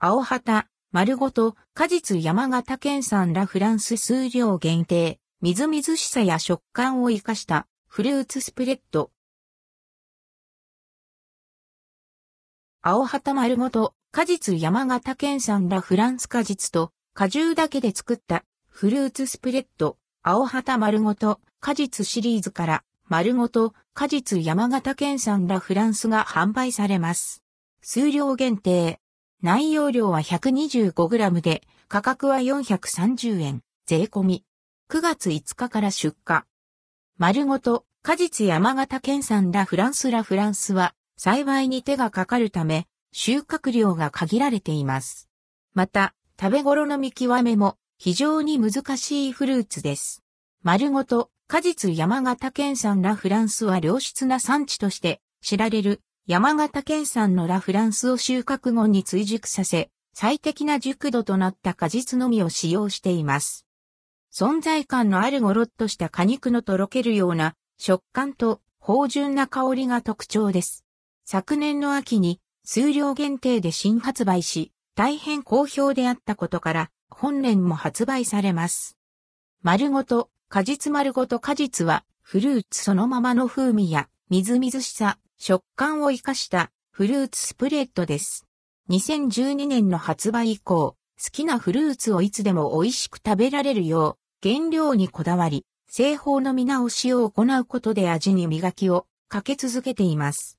青旗、丸ごと、果実山形県産ラフランス数量限定、みずみずしさや食感を活かしたフルーツスプレッド。青旗丸ごと、果実山形県産ラフランス果実と果汁だけで作ったフルーツスプレッド、青旗丸ごと果実シリーズから丸ごと果実山形県産ラフランスが販売されます。数量限定。内容量は 125g で、価格は430円、税込み。9月5日から出荷。丸ごと、果実山形県産ラフランスラフランスは、栽培に手がかかるため、収穫量が限られています。また、食べ頃の見極めも非常に難しいフルーツです。丸ごと、果実山形県産ラフランスは良質な産地として知られる山形県産のラフランスを収穫後に追熟させ、最適な熟度となった果実のみを使用しています。存在感のあるゴロッとした果肉のとろけるような食感と芳醇な香りが特徴です。昨年の秋に数量限定で新発売し、大変好評であったことから本年も発売されます。丸ごと、果実丸ごと果実はフルーツそのままの風味やみずみずしさ、食感を生かしたフルーツスプレッドです。2012年の発売以降、好きなフルーツをいつでも美味しく食べられるよう、原料にこだわり、製法の見直しを行うことで味に磨きをかけ続けています。